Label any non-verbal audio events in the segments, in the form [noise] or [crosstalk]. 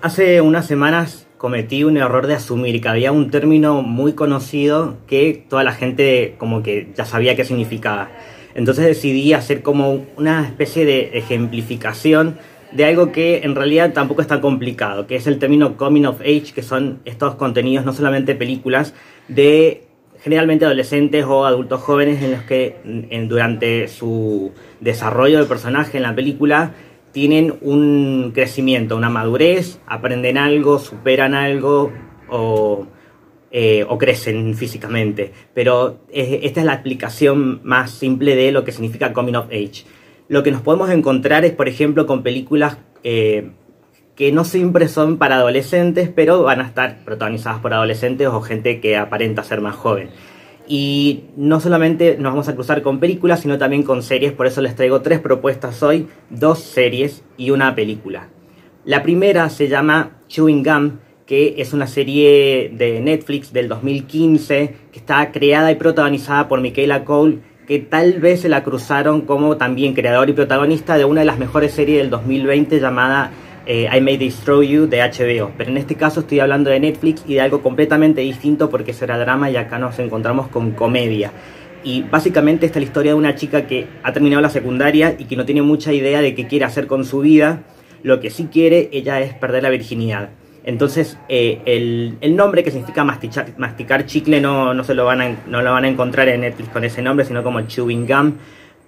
Hace unas semanas cometí un error de asumir que había un término muy conocido que toda la gente como que ya sabía qué significaba. Entonces decidí hacer como una especie de ejemplificación de algo que en realidad tampoco es tan complicado, que es el término coming of age, que son estos contenidos, no solamente películas, de generalmente adolescentes o adultos jóvenes en los que durante su desarrollo de personaje en la película tienen un crecimiento, una madurez, aprenden algo, superan algo o, eh, crecen físicamente. Pero esta es la explicación más simple de lo que significa coming of age. Lo que nos podemos encontrar es, por ejemplo, con películas eh, que no siempre son para adolescentes, pero van a estar protagonizadas por adolescentes o gente que aparenta ser más joven. Y no solamente nos vamos a cruzar con películas, sino también con series, por eso les traigo tres propuestas hoy, dos series y una película. La primera se llama Chewing Gum, que es una serie de Netflix del 2015, que está creada y protagonizada por Michaela Cole, que tal vez se la cruzaron como también creador y protagonista de una de las mejores series del 2020 llamada eh, I May Destroy You de HBO. Pero en este caso estoy hablando de Netflix y de algo completamente distinto porque será drama y acá nos encontramos con comedia. Y básicamente esta es la historia de una chica que ha terminado la secundaria y que no tiene mucha idea de qué quiere hacer con su vida. Lo que sí quiere ella es perder la virginidad. Entonces, eh, el, nombre que significa masticar chicle no, no, se lo van no lo van a encontrar en Netflix con ese nombre, sino como chewing gum.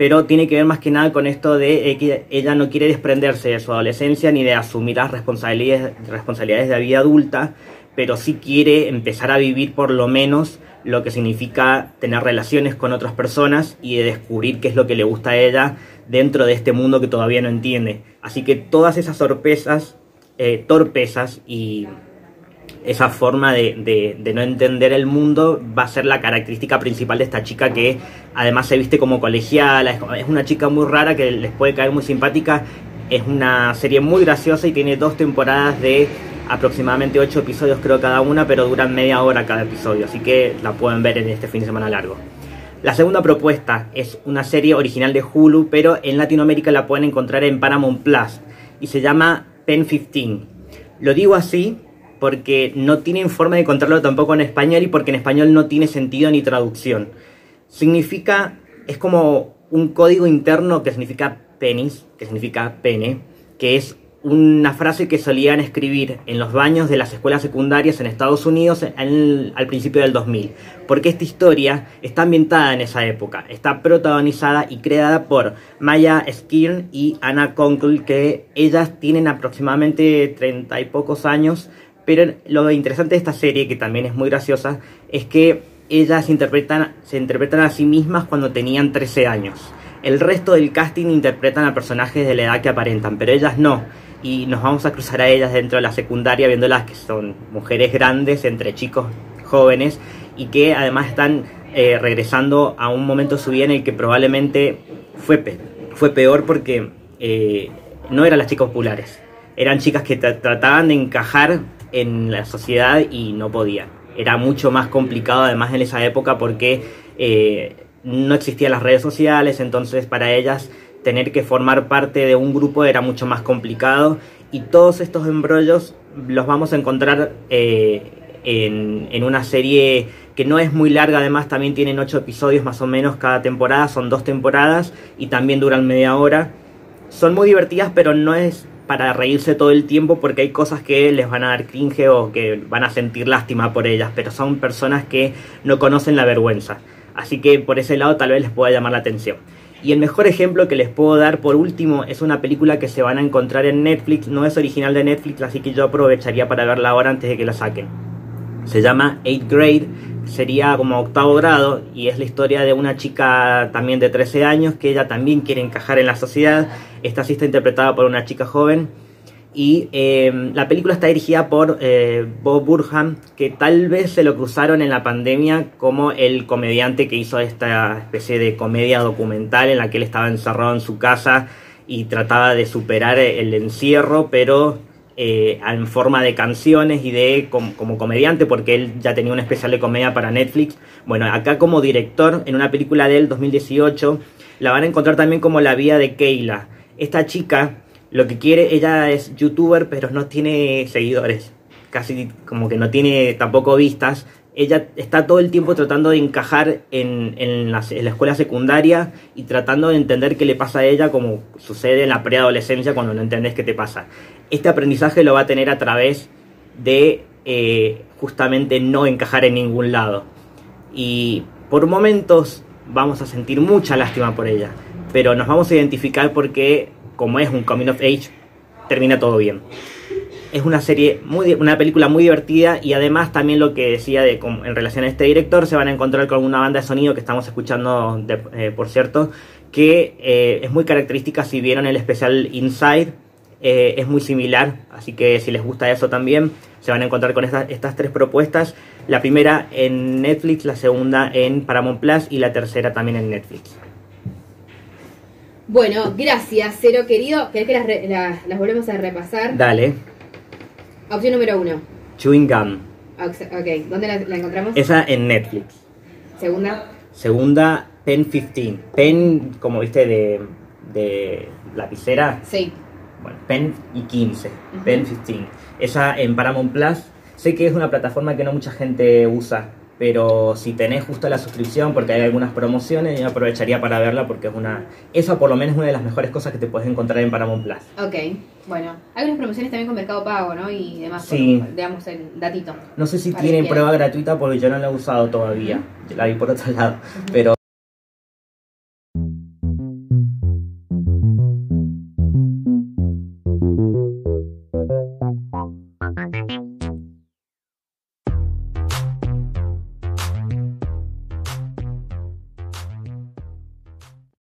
Pero tiene que ver más que nada con esto de que ella no quiere desprenderse de su adolescencia ni de asumir las responsabilidades, responsabilidades de la vida adulta, pero sí quiere empezar a vivir por lo menos lo que significa tener relaciones con otras personas y de descubrir qué es lo que le gusta a ella dentro de este mundo que todavía no entiende. Así que todas esas sorpresas eh, torpezas y esa forma de, no entender el mundo va a ser la característica principal de esta chica que además se viste como colegiala, es una chica muy rara que les puede caer muy simpática, es una serie muy graciosa y tiene dos temporadas de aproximadamente ocho episodios creo cada una, pero duran media hora cada episodio, así que la pueden ver en este fin de semana largo. La segunda propuesta es una serie original de Hulu, pero en Latinoamérica la pueden encontrar en Paramount Plus y se llama Pen 15. Lo digo así porque no tienen forma de encontrarlo tampoco en español y porque en español no tiene sentido ni traducción. Significa, es como un código interno que significa penis, que significa pene, que es una frase que solían escribir en los baños de las escuelas secundarias en Estados Unidos al principio del 2000, porque esta historia está ambientada en esa época, está protagonizada y creada por Maya Skirn y Anna Conkle, que ellas tienen aproximadamente treinta y pocos años, pero lo interesante de esta serie, que también es muy graciosa, es que ellas interpretan, se interpretan a sí mismas cuando tenían 13 años. El resto del casting interpretan a personajes de la edad que aparentan, pero ellas no y nos vamos a cruzar a ellas dentro de la secundaria viéndolas que son mujeres grandes entre chicos jóvenes y que además están eh, regresando a un momento de su vida en el que probablemente fue, fue peor porque eh, no eran las chicas populares, eran chicas que trataban de encajar en la sociedad y no podían. Era mucho más complicado además en esa época porque eh, no existían las redes sociales, entonces para ellas tener que formar parte de un grupo era mucho más complicado y todos estos embrollos los vamos a encontrar eh, en, una serie que no es muy larga, además también tienen ocho episodios más o menos cada temporada, son dos temporadas y también duran media hora. Son muy divertidas, pero no es para reírse todo el tiempo porque hay cosas que les van a dar cringe o que van a sentir lástima por ellas, pero son personas que no conocen la vergüenza. Así que por ese lado tal vez les pueda llamar la atención. Y el mejor ejemplo que les puedo dar por último es una película que se van a encontrar en Netflix, no es original de Netflix, así que yo aprovecharía para verla ahora antes de que la saquen. Se llama 8th Grade, sería como octavo grado y es la historia de una chica también de 13 años que ella también quiere encajar en la sociedad. Esta sí está interpretada por una chica joven y em, la película está dirigida por eh, Bob Burham, que tal vez se lo cruzaron en la pandemia como el comediante que hizo esta especie de comedia documental en la que él estaba encerrado en su casa y trataba de superar el encierro, pero eh, en forma de canciones y de como, comediante, porque él ya tenía un especial de comedia para Netflix. Bueno, acá como director, en una película de él, 2018, la van a encontrar también como La vida de Keila. Esta chica lo que quiere, ella es youtuber, pero no tiene seguidores, casi como que no tiene tampoco vistas. Ella está todo el tiempo tratando de encajar en, la escuela secundaria y tratando de entender qué le pasa a ella, como sucede en la preadolescencia cuando no entendés qué te pasa. Este aprendizaje lo va a tener a través de eh, justamente no encajar en ningún lado. Y por momentos vamos a sentir mucha lástima por ella, pero nos vamos a identificar porque, como es un coming of age, termina todo bien. Es una serie, muy, una película muy divertida y además también lo que decía de, en relación a este director, se van a encontrar con una banda de sonido que estamos escuchando, eh, por cierto, que eh, es muy característica si vieron el especial Inside, eh, es muy similar, así que si les gusta eso también, se van a encontrar con estas tres propuestas. La primera en Netflix, la segunda en Paramount Plus y la tercera también en Netflix. Bueno, gracias, Cero querido. ¿Querés que las, las, volvemos a repasar? Dale. Opción número uno. Chewing Gum. Ok, ¿dónde la, encontramos? Esa en Netflix. Segunda. Segunda, Pen 15. Pen, como viste, de, de lapicera. Sí. Bueno, Pen y 15. Pen 15. Esa en Paramount Plus. Sé que es una plataforma que no mucha gente usa, pero si tenés justo la suscripción, porque hay algunas promociones, yo aprovecharía para verla porque es una. Esa por lo menos es una de las mejores cosas que te puedes encontrar en Paramount Plus. Ok, bueno. Hay unas promociones también con Mercado Pago, ¿no? Y demás, sí. digamos el datito. No sé si tienen prueba gratuita porque yo no la he usado todavía. Yo la vi por otro [laughs] lado. Pero